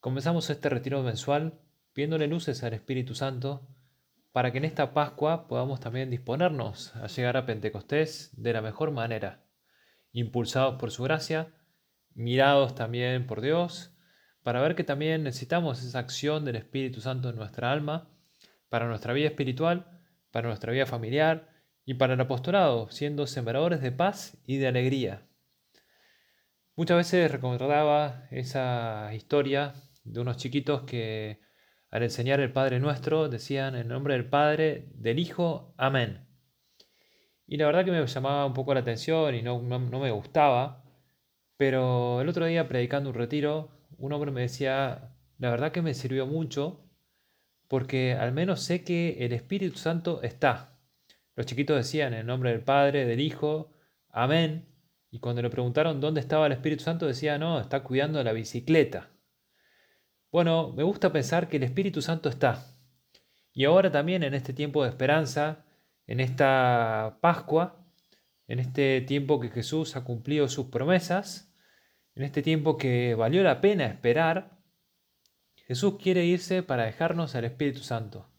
Comenzamos este retiro mensual pidiéndole luces al Espíritu Santo para que en esta Pascua podamos también disponernos a llegar a Pentecostés de la mejor manera, impulsados por su gracia, mirados también por Dios, para ver que también necesitamos esa acción del Espíritu Santo en nuestra alma, para nuestra vida espiritual, para nuestra vida familiar y para el apostolado, siendo sembradores de paz y de alegría. Muchas veces recordaba esa historia de unos chiquitos que al enseñar el Padre Nuestro decían en nombre del Padre, del Hijo, Amén. Y la verdad que me llamaba un poco la atención y no, no, me gustaba, pero el otro día predicando un retiro, un hombre me decía, la verdad que me sirvió mucho porque al menos sé que el Espíritu Santo está. Los chiquitos decían en nombre del Padre, del Hijo, Amén. Y cuando le preguntaron dónde estaba el Espíritu Santo, decía, no, está cuidando la bicicleta. Bueno, me gusta pensar que el Espíritu Santo está. Y ahora también en este tiempo de esperanza, en esta Pascua, en este tiempo que Jesús ha cumplido sus promesas, en este tiempo que valió la pena esperar, Jesús quiere irse para dejarnos al Espíritu Santo.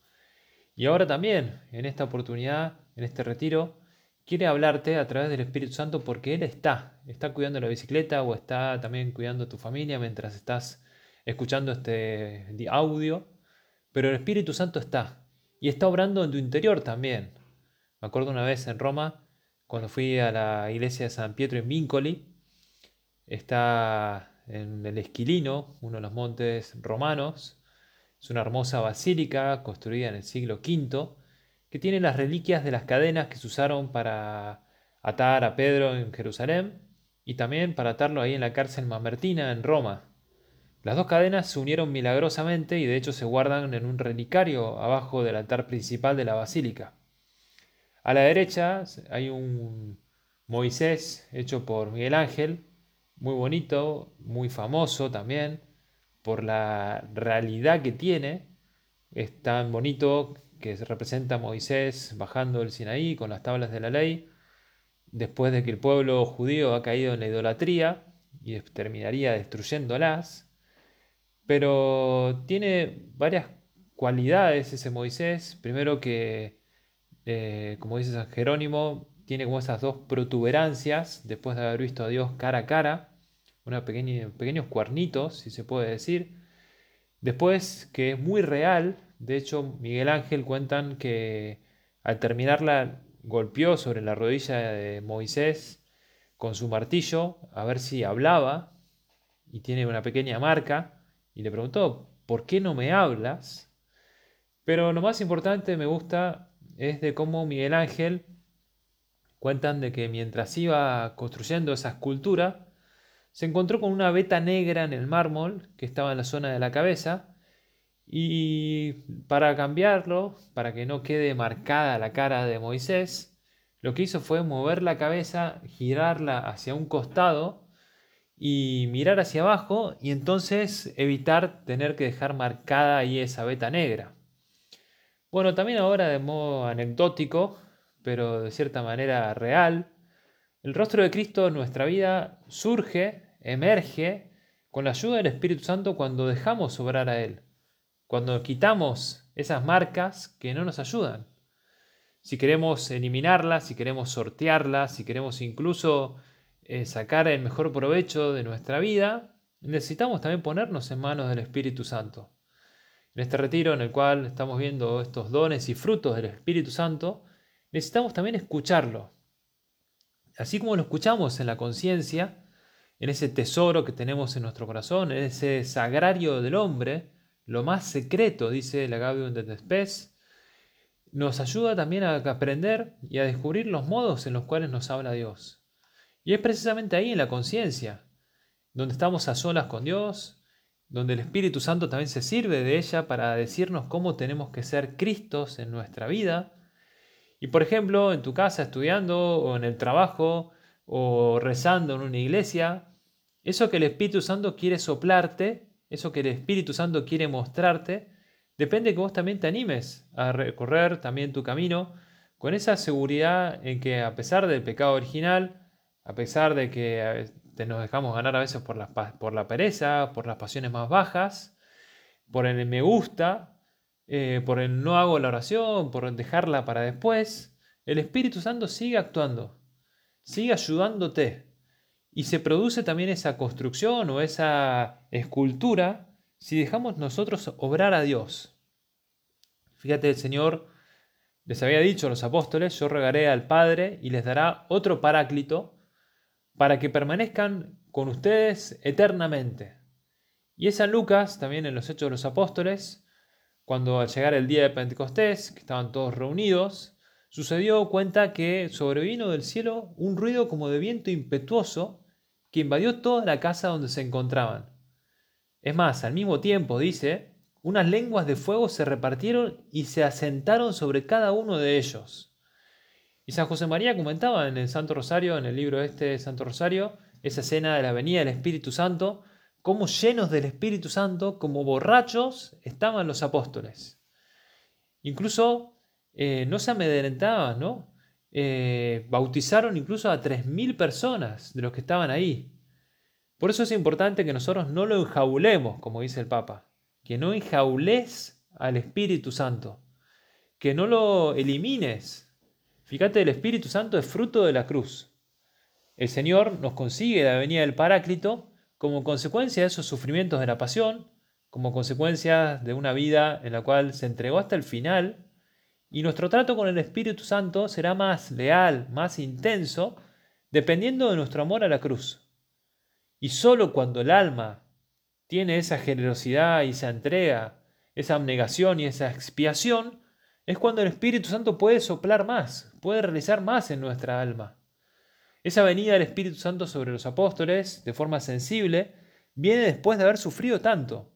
Y ahora también, en esta oportunidad, en este retiro, quiere hablarte a través del Espíritu Santo porque Él está, está cuidando la bicicleta o está también cuidando a tu familia mientras estás escuchando este audio, pero el Espíritu Santo está y está obrando en tu interior también. Me acuerdo una vez en Roma, cuando fui a la iglesia de San Pietro en Vincoli, está en el Esquilino, uno de los montes romanos. Es una hermosa basílica construida en el siglo V, que tiene las reliquias de las cadenas que se usaron para atar a Pedro en Jerusalén y también para atarlo ahí en la cárcel Mamertina en Roma. Las dos cadenas se unieron milagrosamente y de hecho se guardan en un relicario abajo del altar principal de la basílica. A la derecha hay un Moisés hecho por Miguel Ángel, muy bonito, muy famoso también, por la realidad que tiene. Es tan bonito que se representa a Moisés bajando el Sinaí con las tablas de la ley, después de que el pueblo judío ha caído en la idolatría y terminaría destruyéndolas pero tiene varias cualidades ese Moisés. Primero que, eh, como dice San Jerónimo, tiene como esas dos protuberancias después de haber visto a Dios cara a cara, una pequeños cuernitos, si se puede decir. Después que es muy real, de hecho Miguel Ángel cuentan que al terminarla golpeó sobre la rodilla de Moisés con su martillo a ver si hablaba y tiene una pequeña marca y le preguntó, ¿por qué no me hablas? Pero lo más importante me gusta es de cómo Miguel Ángel cuentan de que mientras iba construyendo esa escultura, se encontró con una veta negra en el mármol que estaba en la zona de la cabeza y para cambiarlo, para que no quede marcada la cara de Moisés, lo que hizo fue mover la cabeza, girarla hacia un costado y mirar hacia abajo y entonces evitar tener que dejar marcada ahí esa veta negra. Bueno, también ahora de modo anecdótico, pero de cierta manera real, el rostro de Cristo en nuestra vida surge, emerge, con la ayuda del Espíritu Santo cuando dejamos obrar a Él, cuando quitamos esas marcas que no nos ayudan. Si queremos eliminarlas, si queremos sortearlas, si queremos incluso eh, sacar el mejor provecho de nuestra vida, necesitamos también ponernos en manos del Espíritu Santo. En este retiro en el cual estamos viendo estos dones y frutos del Espíritu Santo, necesitamos también escucharlo. Así como lo escuchamos en la conciencia, en ese tesoro que tenemos en nuestro corazón, en ese sagrario del hombre, lo más secreto, dice el Agabium de Despes, nos ayuda también a aprender y a descubrir los modos en los cuales nos habla Dios. Y es precisamente ahí en la conciencia, donde estamos a solas con Dios, donde el Espíritu Santo también se sirve de ella para decirnos cómo tenemos que ser Cristos en nuestra vida. Y por ejemplo, en tu casa estudiando o en el trabajo o rezando en una iglesia, eso que el Espíritu Santo quiere soplarte, eso que el Espíritu Santo quiere mostrarte, depende que vos también te animes a recorrer también tu camino con esa seguridad en que a pesar del pecado original, a pesar de que nos dejamos ganar a veces por la, pereza, por las pasiones más bajas, por el me gusta, eh, por el no hago la oración, por dejarla para después, el Espíritu Santo sigue actuando, sigue ayudándote. Y se produce también esa construcción o esa escultura si dejamos nosotros obrar a Dios. Fíjate, el Señor les había dicho a los apóstoles, yo regaré al Padre y les dará otro paráclito para que permanezcan con ustedes eternamente. Y es San Lucas, también en los Hechos de los Apóstoles, cuando al llegar el día de Pentecostés, que estaban todos reunidos, sucedió cuenta que sobrevino del cielo un ruido como de viento impetuoso que invadió toda la casa donde se encontraban. Es más, al mismo tiempo, dice, unas lenguas de fuego se repartieron y se asentaron sobre cada uno de ellos. Y San José María comentaba en el Santo Rosario, en el libro este de Santo Rosario, esa escena de la venida del Espíritu Santo, cómo llenos del Espíritu Santo, como borrachos, estaban los apóstoles. Incluso eh, no se amedrentaban, ¿no? Eh, bautizaron incluso a 3.000 personas de los que estaban ahí. Por eso es importante que nosotros no lo enjaulemos, como dice el Papa, que no enjaules al Espíritu Santo, que no lo elimines, Fíjate, el Espíritu Santo es fruto de la cruz. El Señor nos consigue la venida del Paráclito como consecuencia de esos sufrimientos de la pasión, como consecuencia de una vida en la cual se entregó hasta el final, y nuestro trato con el Espíritu Santo será más leal, más intenso, dependiendo de nuestro amor a la cruz. Y solo cuando el alma tiene esa generosidad y esa entrega, esa abnegación y esa expiación, es cuando el Espíritu Santo puede soplar más, puede realizar más en nuestra alma. Esa venida del Espíritu Santo sobre los apóstoles, de forma sensible, viene después de haber sufrido tanto.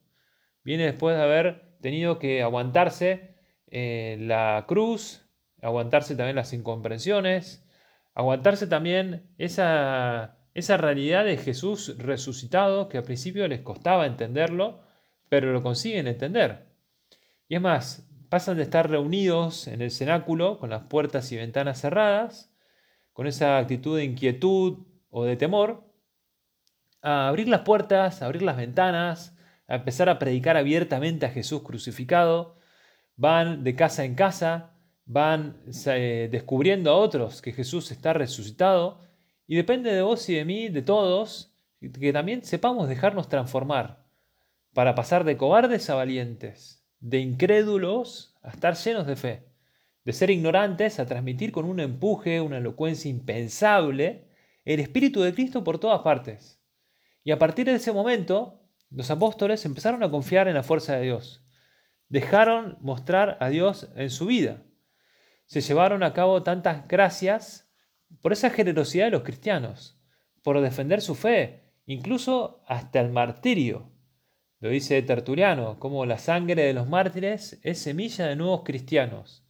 Viene después de haber tenido que aguantarse eh, la cruz, aguantarse también las incomprensiones, aguantarse también esa, esa realidad de Jesús resucitado que al principio les costaba entenderlo, pero lo consiguen entender. Y es más, pasan de estar reunidos en el cenáculo con las puertas y ventanas cerradas, con esa actitud de inquietud o de temor, a abrir las puertas, a abrir las ventanas, a empezar a predicar abiertamente a Jesús crucificado, van de casa en casa, van eh, descubriendo a otros que Jesús está resucitado, y depende de vos y de mí, de todos, que también sepamos dejarnos transformar para pasar de cobardes a valientes de incrédulos a estar llenos de fe, de ser ignorantes a transmitir con un empuje, una elocuencia impensable, el Espíritu de Cristo por todas partes. Y a partir de ese momento, los apóstoles empezaron a confiar en la fuerza de Dios. Dejaron mostrar a Dios en su vida. Se llevaron a cabo tantas gracias por esa generosidad de los cristianos, por defender su fe, incluso hasta el martirio. Lo dice Tertuliano, como la sangre de los mártires es semilla de nuevos cristianos.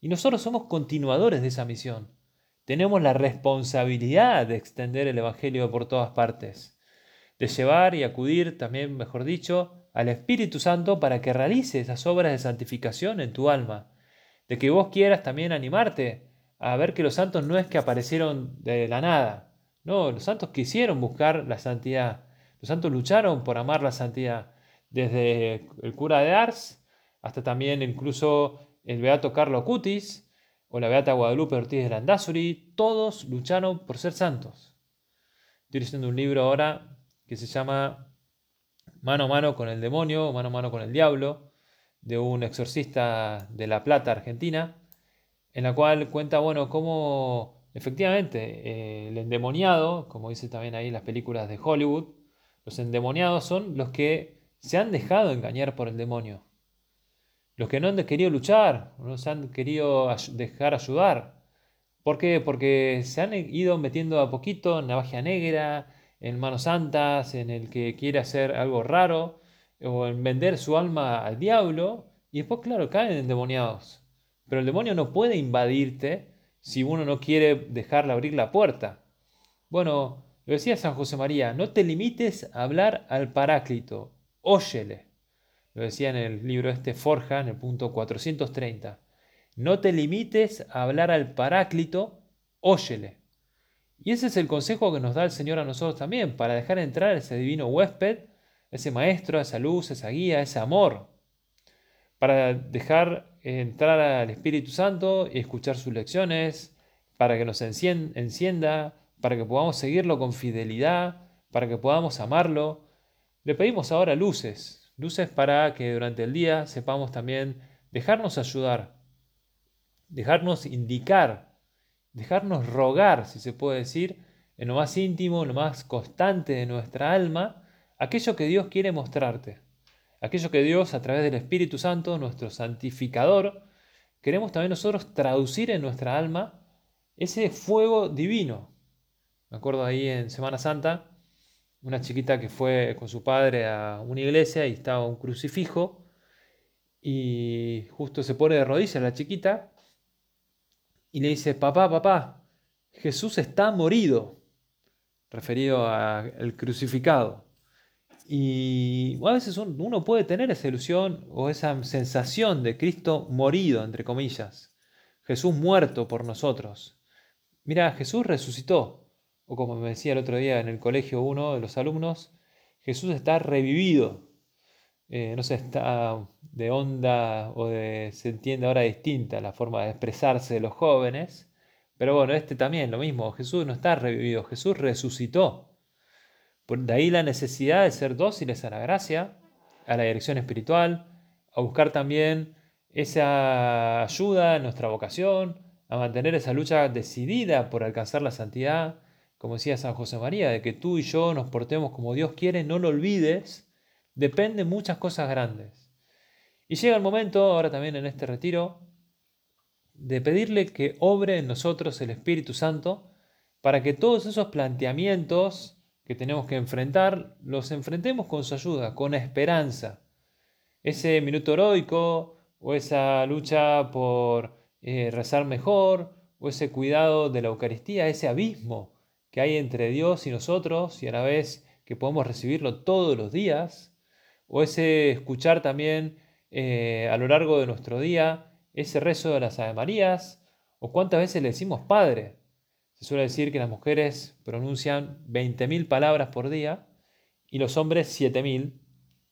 Y nosotros somos continuadores de esa misión. Tenemos la responsabilidad de extender el Evangelio por todas partes, de llevar y acudir, también mejor dicho, al Espíritu Santo para que realice esas obras de santificación en tu alma, de que vos quieras también animarte a ver que los santos no es que aparecieron de la nada, no, los santos quisieron buscar la santidad, los santos lucharon por amar la santidad, desde el cura de Ars hasta también incluso el beato Carlo Cutis o la beata Guadalupe Ortiz de Landazuri, todos lucharon por ser santos. Estoy leyendo un libro ahora que se llama Mano a mano con el demonio, mano a mano con el diablo, de un exorcista de La Plata, Argentina, en la cual cuenta, bueno, cómo efectivamente eh, el endemoniado, como dice también ahí en las películas de Hollywood, los endemoniados son los que se han dejado engañar por el demonio. Los que no han querido luchar, no se han querido dejar ayudar. ¿Por qué? Porque se han ido metiendo a poquito en navaja negra, en manos santas, en el que quiere hacer algo raro, o en vender su alma al diablo y después, claro, caen endemoniados. Pero el demonio no puede invadirte si uno no quiere dejarle abrir la puerta. Bueno, lo decía San José María, no te limites a hablar al Paráclito, óyele. Lo decía en el libro este Forja, en el punto 430. No te limites a hablar al Paráclito, óyele. Y ese es el consejo que nos da el Señor a nosotros también, para dejar entrar ese divino huésped, ese maestro, esa luz, esa guía, ese amor, para dejar entrar al Espíritu Santo y escuchar sus lecciones, para que nos encienda, para que podamos seguirlo con fidelidad, para que podamos amarlo. Le pedimos ahora luces, luces para que durante el día sepamos también dejarnos ayudar, dejarnos indicar dejarnos rogar, si se puede decir, en lo más íntimo, en lo más constante de nuestra alma, aquello que Dios quiere mostrarte, aquello que Dios a través del Espíritu Santo, nuestro santificador, queremos también nosotros traducir en nuestra alma ese fuego divino. Me acuerdo ahí en Semana Santa, una chiquita que fue con su padre a una iglesia y estaba un crucifijo y justo se pone de rodillas la chiquita y le dice, papá, papá, Jesús está morido, referido al crucificado. Y a veces uno puede tener esa ilusión o esa sensación de Cristo morido, entre comillas, Jesús muerto por nosotros. Mira, Jesús resucitó, o como me decía el otro día en el colegio uno de los alumnos, Jesús está revivido. Eh, no sé, está de onda o de, se entiende ahora distinta la forma de expresarse de los jóvenes, pero bueno, este también lo mismo, Jesús no está revivido, Jesús resucitó. De ahí la necesidad de ser dóciles a la gracia, a la dirección espiritual, a buscar también esa ayuda en nuestra vocación, a mantener esa lucha decidida por alcanzar la santidad, como decía San José María, de que tú y yo nos portemos como Dios quiere, no lo olvides, dependen muchas cosas grandes. Y llega el momento, ahora también en este retiro, de pedirle que obre en nosotros el Espíritu Santo para que todos esos planteamientos que tenemos que enfrentar, los enfrentemos con su ayuda, con esperanza. Ese minuto heroico o esa lucha por eh, rezar mejor o ese cuidado de la Eucaristía, ese abismo que hay entre Dios y nosotros y a la vez que podemos recibirlo todos los días, o ese escuchar también eh, a lo largo de nuestro día ese rezo de las Ave Marías, o cuántas veces le decimos Padre. Se suele decir que las mujeres pronuncian 20.000 palabras por día y los hombres 7.000.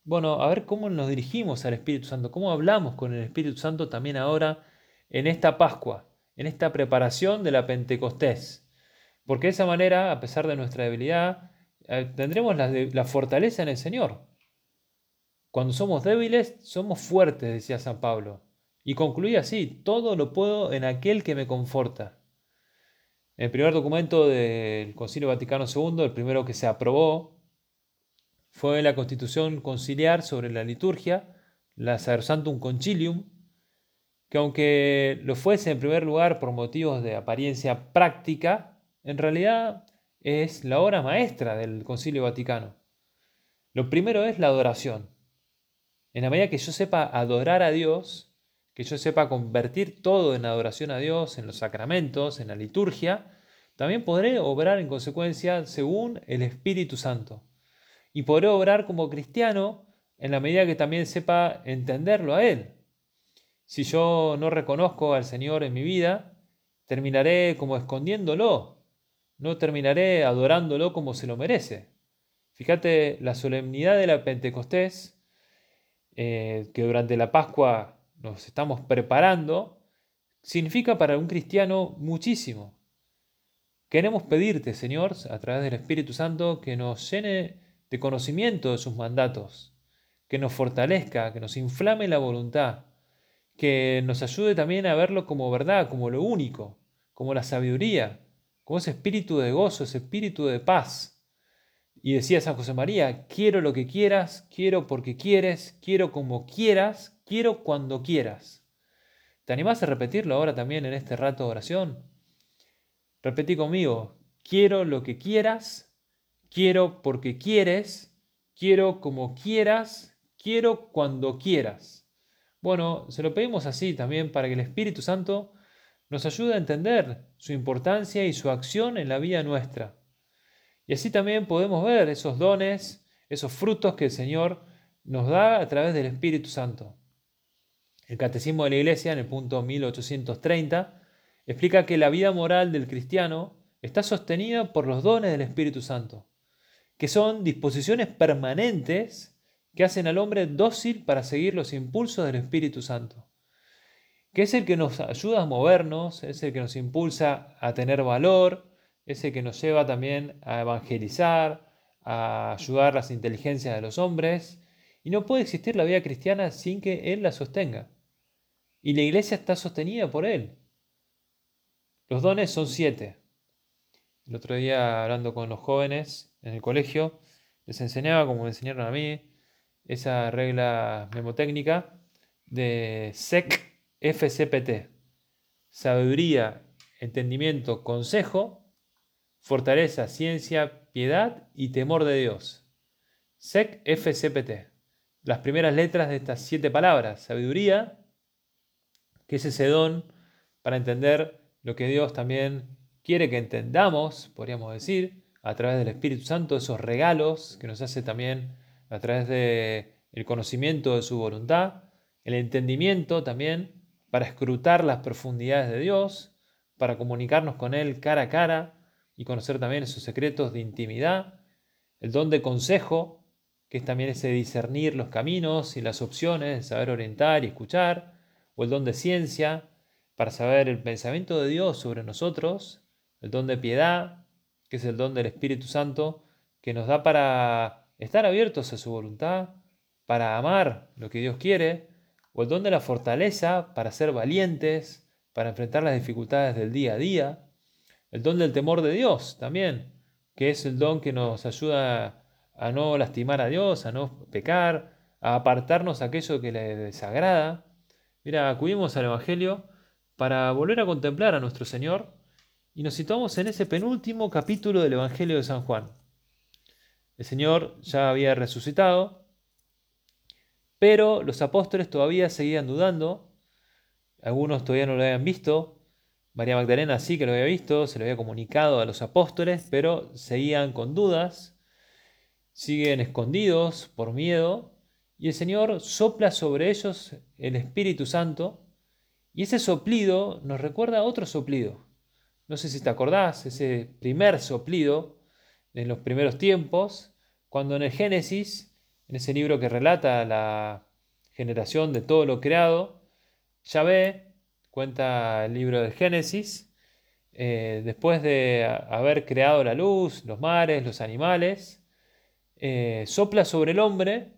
Bueno, a ver cómo nos dirigimos al Espíritu Santo, cómo hablamos con el Espíritu Santo también ahora en esta Pascua, en esta preparación de la Pentecostés. Porque de esa manera, a pesar de nuestra debilidad, eh, tendremos la fortaleza en el Señor. Cuando somos débiles, somos fuertes, decía San Pablo. Y concluía así, todo lo puedo en aquel que me conforta. El primer documento del Concilio Vaticano II, el primero que se aprobó, fue la Constitución Conciliar sobre la liturgia, la Sacrosantum Concilium, que aunque lo fuese en primer lugar por motivos de apariencia práctica, en realidad es la obra maestra del Concilio Vaticano. Lo primero es la adoración. En la medida que yo sepa adorar a Dios, que yo sepa convertir todo en adoración a Dios, en los sacramentos, en la liturgia, también podré obrar en consecuencia según el Espíritu Santo. Y podré obrar como cristiano en la medida que también sepa entenderlo a Él. Si yo no reconozco al Señor en mi vida, terminaré como escondiéndolo, no terminaré adorándolo como se lo merece. Fíjate, la solemnidad de la Pentecostés eh, que durante la Pascua nos estamos preparando, significa para un cristiano muchísimo. Queremos pedirte, Señor, a través del Espíritu Santo, que nos llene de conocimiento de sus mandatos, que nos fortalezca, que nos inflame la voluntad, que nos ayude también a verlo como verdad, como lo único, como la sabiduría, como ese espíritu de gozo, ese espíritu de paz y decía San José María, quiero lo que quieras, quiero porque quieres, quiero como quieras, quiero cuando quieras. ¿Te animás a repetirlo ahora también en este rato de oración? Repetí conmigo, quiero lo que quieras, quiero porque quieres, quiero como quieras, quiero cuando quieras. Bueno, se lo pedimos así también para que el Espíritu Santo nos ayude a entender su importancia y su acción en la vida nuestra. Y así también podemos ver esos dones, esos frutos que el Señor nos da a través del Espíritu Santo. El Catecismo de la Iglesia, en el punto 1830, explica que la vida moral del cristiano está sostenida por los dones del Espíritu Santo, que son disposiciones permanentes que hacen al hombre dócil para seguir los impulsos del Espíritu Santo, que es el que nos ayuda a movernos, es el que nos impulsa a tener valor, es el que nos lleva también a evangelizar, a ayudar las inteligencias de los hombres, y no puede existir la vida cristiana sin que Él la sostenga. Y la iglesia está sostenida por Él. Los dones son siete. El otro día, hablando con los jóvenes en el colegio, les enseñaba, como me enseñaron a mí, esa regla memotécnica de SEC FCPT. Sabiduría, entendimiento, consejo, fortaleza, ciencia, piedad y temor de Dios. SEC FCPT. Las primeras letras de estas siete palabras. Sabiduría, que es ese don para entender lo que Dios también quiere que entendamos, podríamos decir, a través del Espíritu Santo, esos regalos que nos hace también a través del el conocimiento de su voluntad, el entendimiento también para escrutar las profundidades de Dios, para comunicarnos con Él cara a cara y conocer también esos secretos de intimidad, el don de consejo, que es también ese discernir los caminos y las opciones, saber orientar y escuchar, o el don de ciencia, para saber el pensamiento de Dios sobre nosotros, el don de piedad, que es el don del Espíritu Santo, que nos da para estar abiertos a su voluntad, para amar lo que Dios quiere, el don de la fortaleza para ser valientes, para enfrentar las dificultades del día a día, el don del temor de Dios también, que es el don que nos ayuda a no lastimar a Dios, a no pecar, a apartarnos aquello que le desagrada. Mira, acudimos al Evangelio para volver a contemplar a nuestro Señor y nos situamos en ese penúltimo capítulo del Evangelio de San Juan. El Señor ya había resucitado, pero los apóstoles todavía seguían dudando, algunos todavía no lo habían visto, María Magdalena sí que lo había visto, se lo había comunicado a los apóstoles, pero seguían con dudas, siguen escondidos por miedo, y el Señor sopla sobre ellos el Espíritu Santo, y ese soplido nos recuerda a otro soplido. No sé si te acordás, ese primer soplido en los primeros tiempos, cuando en el Génesis, en ese libro que relata la generación de todo lo creado, Yahvé, cuenta el libro del Génesis, eh, después de haber creado la luz, los mares, los animales, eh, sopla sobre el hombre,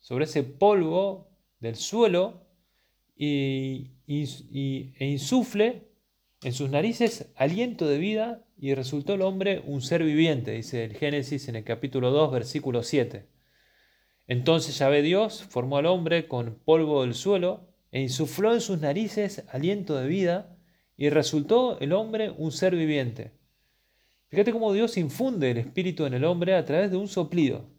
sobre ese polvo del suelo, y, e insufle en sus narices aliento de vida y resultó el hombre un ser viviente, dice el Génesis en el capítulo 2, versículo 7. Entonces Yahvé Dios formó al hombre con polvo del suelo e insufló en sus narices aliento de vida y resultó el hombre un ser viviente. Fíjate cómo Dios infunde el espíritu en el hombre a través de un soplido.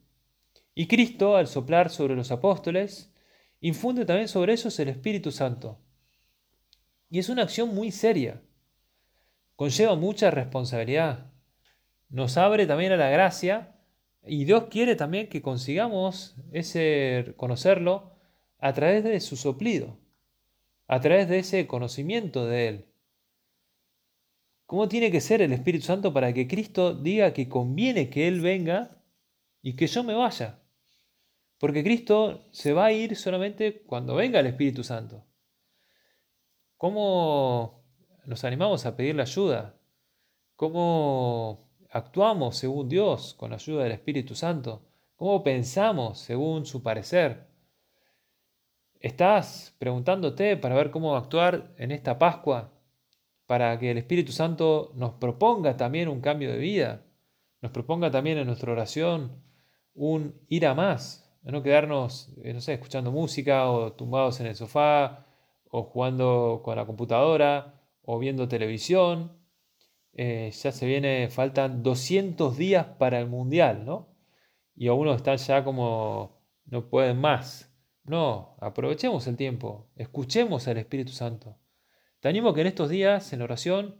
Y Cristo, al soplar sobre los apóstoles, infunde también sobre ellos el Espíritu Santo. Y es una acción muy seria conlleva mucha responsabilidad. Nos abre también a la gracia y Dios quiere también que consigamos ese conocerlo a través de su soplido, a través de ese conocimiento de Él. ¿Cómo tiene que ser el Espíritu Santo para que Cristo diga que conviene que Él venga y que yo me vaya? Porque Cristo se va a ir solamente cuando venga el Espíritu Santo. ¿Cómo nos animamos a pedir la ayuda, cómo actuamos según Dios con la ayuda del Espíritu Santo, cómo pensamos según su parecer. ¿Estás preguntándote para ver cómo actuar en esta Pascua? Para que el Espíritu Santo nos proponga también un cambio de vida, nos proponga también en nuestra oración un ir a más, no quedarnos, eh, no sé, escuchando música o tumbados en el sofá o jugando con la computadora o viendo televisión. Eh, ya se viene, faltan 200 días para el Mundial, ¿no? Y algunos están ya como, no pueden más. No, aprovechemos el tiempo, escuchemos al Espíritu Santo. Te animo que en estos días, en oración,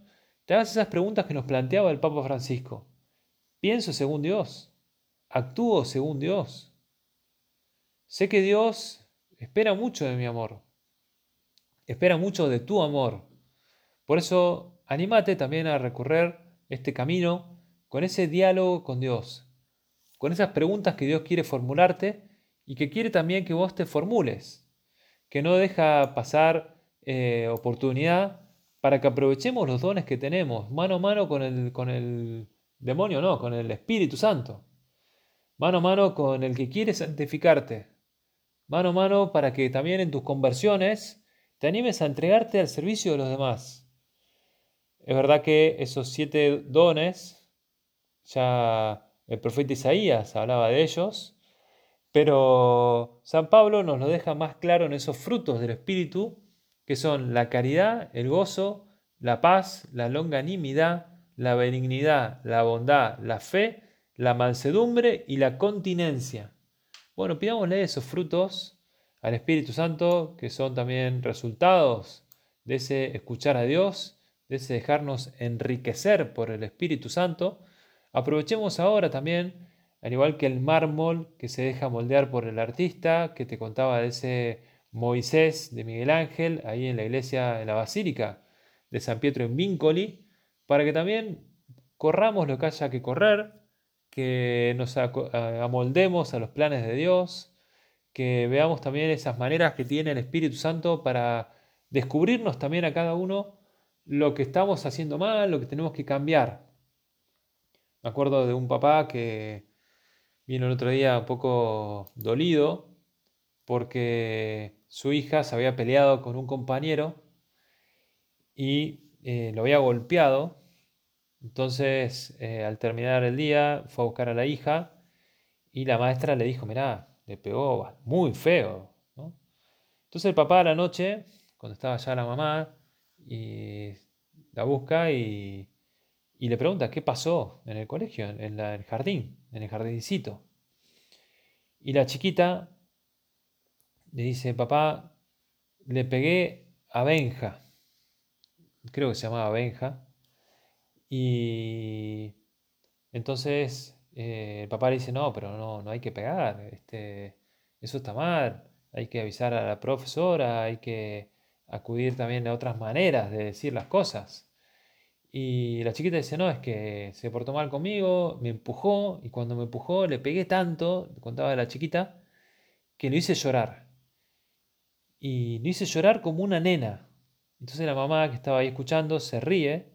te hagas esas preguntas que nos planteaba el Papa Francisco. ¿Pienso según Dios? ¿Actúo según Dios? Sé que Dios espera mucho de mi amor, espera mucho de tu amor. Por eso, anímate también a recorrer este camino con ese diálogo con Dios, con esas preguntas que Dios quiere formularte y que quiere también que vos te formules, que no deja pasar eh, oportunidad para que aprovechemos los dones que tenemos, mano a mano con el, con el demonio, no, con el Espíritu Santo, mano a mano con el que quiere santificarte, mano a mano para que también en tus conversiones te animes a entregarte al servicio de los demás. Es verdad que esos siete dones, ya el profeta Isaías hablaba de ellos, pero San Pablo nos lo deja más claro en esos frutos del Espíritu, que son la caridad, el gozo, la paz, la longanimidad, la benignidad, la bondad, la fe, la mansedumbre y la continencia. Bueno, pidámosle esos frutos al Espíritu Santo, que son también resultados de ese escuchar a Dios, de ese dejarnos enriquecer por el Espíritu Santo. Aprovechemos ahora también al igual que el mármol que se deja moldear por el artista, que te contaba de ese Moisés de Miguel Ángel, ahí en la iglesia, en la basílica de San Pietro en Vincoli, para que también corramos lo que haya que correr, que nos amoldemos a los planes de Dios, que veamos también esas maneras que tiene el Espíritu Santo para descubrirnos también a cada uno lo que estamos haciendo mal, lo que tenemos que cambiar. Me acuerdo de un papá que vino el otro día un poco dolido porque su hija se había peleado con un compañero y eh, lo había golpeado. Entonces, eh, al terminar el día, fue a buscar a la hija y la maestra le dijo, mirá, le pegó muy feo. Entonces el papá a la noche, cuando estaba ya la mamá, y la busca y y le pregunta qué pasó en el colegio, en, el jardín, en el jardincito. Y la chiquita le dice, papá, le pegué a Benja, creo que se llamaba Benja, y entonces eh, el papá le dice, no, pero no, no hay que pegar, este, eso está mal, hay que avisar a la profesora, hay que acudir también a otras maneras de decir las cosas. Y la chiquita dice, no, es que se portó mal conmigo, me empujó, y cuando me empujó le pegué tanto, contaba la chiquita, que lo hice llorar. Y lo hice llorar como una nena. Entonces la mamá que estaba ahí escuchando se ríe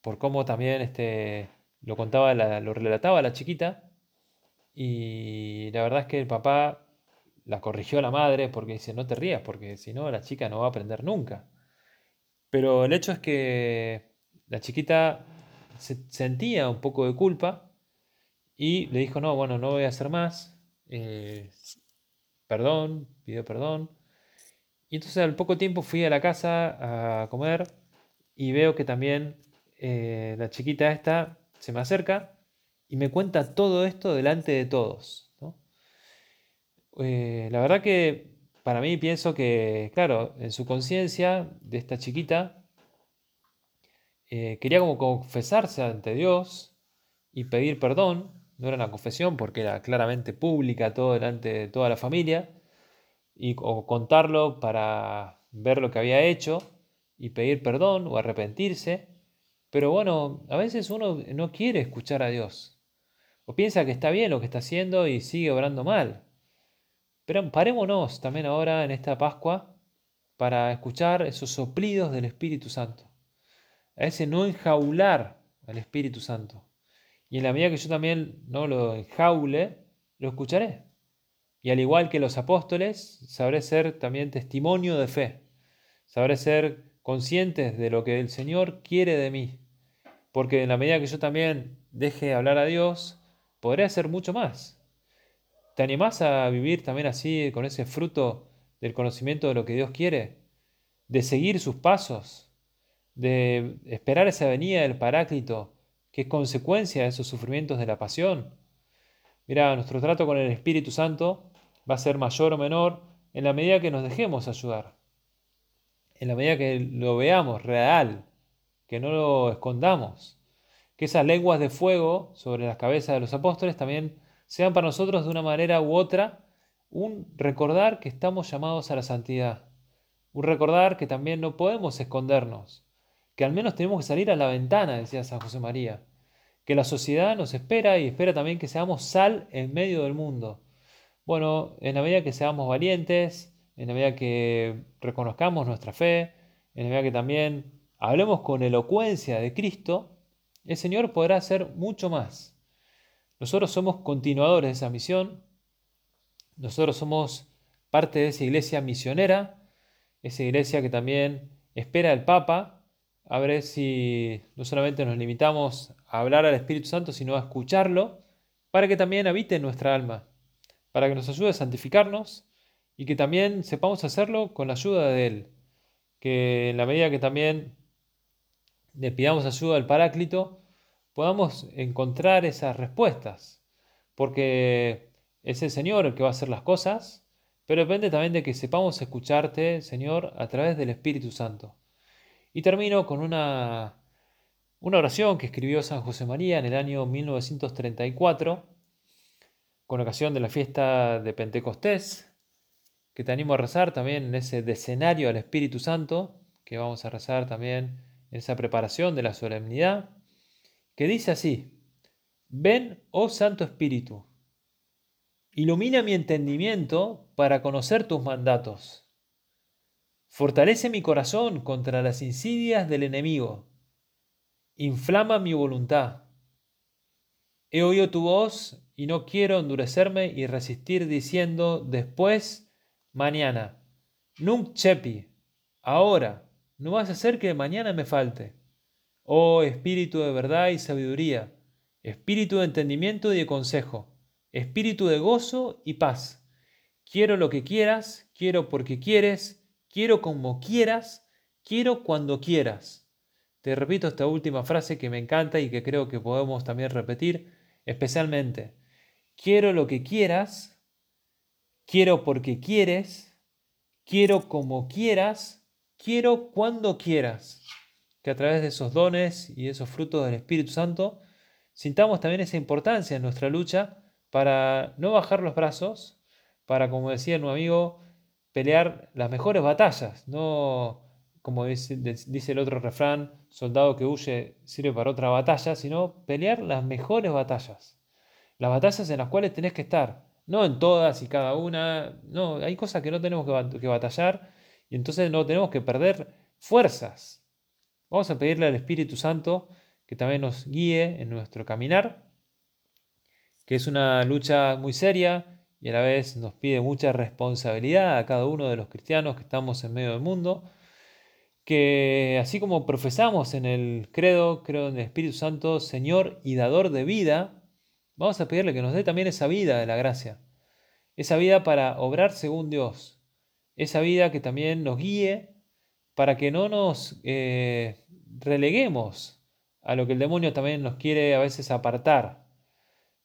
por cómo también este, lo contaba, lo relataba la chiquita. Y la verdad es que el papá la corrigió la madre porque dice, no te rías, porque si no la chica no va a aprender nunca. Pero el hecho es que la chiquita sentía un poco de culpa y le dijo, no, bueno, no voy a hacer más, eh, perdón, pidió perdón. Y entonces al poco tiempo fui a la casa a comer y veo que también eh, la chiquita esta se me acerca y me cuenta todo esto delante de todos. Eh, la verdad que para mí pienso que, claro, en su conciencia de esta chiquita, eh, quería como confesarse ante Dios y pedir perdón. No era una confesión porque era claramente pública, todo delante de toda la familia. Y, o contarlo para ver lo que había hecho y pedir perdón o arrepentirse. Pero bueno, a veces uno no quiere escuchar a Dios. O piensa que está bien lo que está haciendo y sigue obrando mal. Pero parémonos también ahora en esta Pascua para escuchar esos soplidos del Espíritu Santo a ese no enjaular al Espíritu Santo. Y en la medida que yo también no lo enjaule, lo escucharé. Y al igual que los apóstoles, sabré ser también testimonio de fe. Sabré ser conscientes de lo que el Señor quiere de mí. Porque en la medida que yo también deje hablar a Dios, podré hacer mucho más. ¿Te animás a vivir también así, con ese fruto del conocimiento de lo que Dios quiere? ¿De seguir sus pasos? de esperar esa venida del Paráclito, que es consecuencia de esos sufrimientos de la pasión. Mira, nuestro trato con el Espíritu Santo va a ser mayor o menor en la medida que nos dejemos ayudar, en la medida que lo veamos real, que no lo escondamos, que esas lenguas de fuego sobre las cabezas de los apóstoles también sean para nosotros de una manera u otra un recordar que estamos llamados a la santidad, un recordar que también no podemos escondernos, que al menos tenemos que salir a la ventana, decía San José María, que la sociedad nos espera y espera también que seamos sal en medio del mundo. Bueno, en la medida que seamos valientes, en la medida que reconozcamos nuestra fe, en la medida que también hablemos con elocuencia de Cristo, el Señor podrá hacer mucho más. Nosotros somos continuadores de esa misión, nosotros somos parte de esa iglesia misionera, esa iglesia que también espera al Papa, a ver si no solamente nos limitamos a hablar al Espíritu Santo, sino a escucharlo, para que también habite en nuestra alma, para que nos ayude a santificarnos y que también sepamos hacerlo con la ayuda de Él, que en la medida que también le pidamos ayuda al Paráclito, podamos encontrar esas respuestas, porque es el Señor el que va a hacer las cosas, pero depende también de que sepamos escucharte, Señor, a través del Espíritu Santo. Y termino con una, una oración que escribió San José María en el año 1934, con ocasión de la fiesta de Pentecostés, que te animo a rezar también en ese decenario al Espíritu Santo, que vamos a rezar también en esa preparación de la solemnidad, que dice así, ven, oh Santo Espíritu, ilumina mi entendimiento para conocer tus mandatos. Fortalece mi corazón contra las insidias del enemigo. Inflama mi voluntad. He oído tu voz y no quiero endurecerme y resistir diciendo después, mañana. Nunc chepi. Ahora, no vas a hacer que mañana me falte. Oh Espíritu de verdad y sabiduría, Espíritu de entendimiento y de consejo, Espíritu de gozo y paz. Quiero lo que quieras, quiero porque quieres, quiero como quieras, quiero cuando quieras. Te repito esta última frase que me encanta y que creo que podemos también repetir especialmente. Quiero lo que quieras, quiero porque quieres, quiero como quieras, quiero cuando quieras. Que a través de esos dones y esos frutos del Espíritu Santo sintamos también esa importancia en nuestra lucha para no bajar los brazos, para, como decía un amigo, pelear las mejores batallas, no como dice, el otro refrán, soldado que huye sirve para otra batalla, sino pelear las mejores batallas. Las batallas en las cuales tenés que estar, no en todas y cada una, no, hay cosas que no tenemos que batallar y entonces no tenemos que perder fuerzas. Vamos a pedirle al Espíritu Santo que también nos guíe en nuestro caminar, que es una lucha muy seria, y a la vez nos pide mucha responsabilidad a cada uno de los cristianos que estamos en medio del mundo, que así como profesamos en el credo, creo en el Espíritu Santo, Señor y dador de vida, vamos a pedirle que nos dé también esa vida de la gracia, esa vida para obrar según Dios, esa vida que también nos guíe para que no nos eh, releguemos a lo que el demonio también nos quiere a veces apartar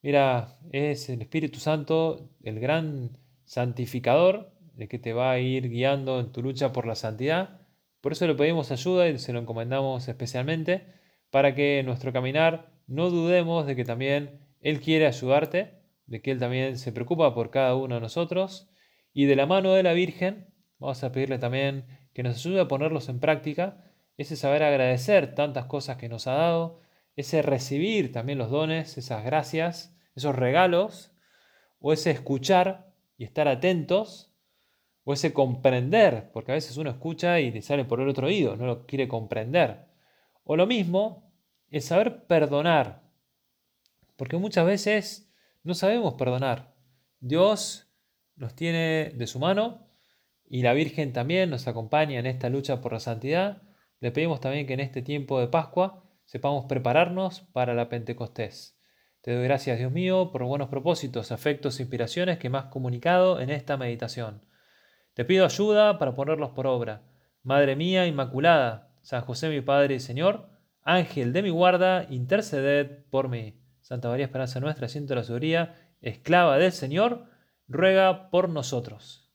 Mira, es el Espíritu Santo el gran santificador, el que te va a ir guiando en tu lucha por la santidad. Por eso le pedimos ayuda y se lo encomendamos especialmente para que en nuestro caminar no dudemos de que también Él quiere ayudarte, de que Él también se preocupa por cada uno de nosotros y de la mano de la Virgen vamos a pedirle también que nos ayude a ponerlos en práctica, ese saber agradecer tantas cosas que nos ha dado, ese recibir también los dones, esas gracias, esos regalos, o ese escuchar y estar atentos, o ese comprender, porque a veces uno escucha y le sale por el otro oído, no lo quiere comprender. O lo mismo, es saber perdonar, porque muchas veces no sabemos perdonar. Dios nos tiene de su mano y la Virgen también nos acompaña en esta lucha por la santidad. Le pedimos también que en este tiempo de Pascua sepamos prepararnos para la Pentecostés. Te doy gracias, Dios mío, por buenos propósitos, afectos e inspiraciones que me has comunicado en esta meditación. Te pido ayuda para ponerlos por obra. Madre mía Inmaculada, San José mi Padre y Señor, Ángel de mi guarda, interceded por mí. Santa María Esperanza Nuestra, siento la sabiduría, esclava del Señor, ruega por nosotros.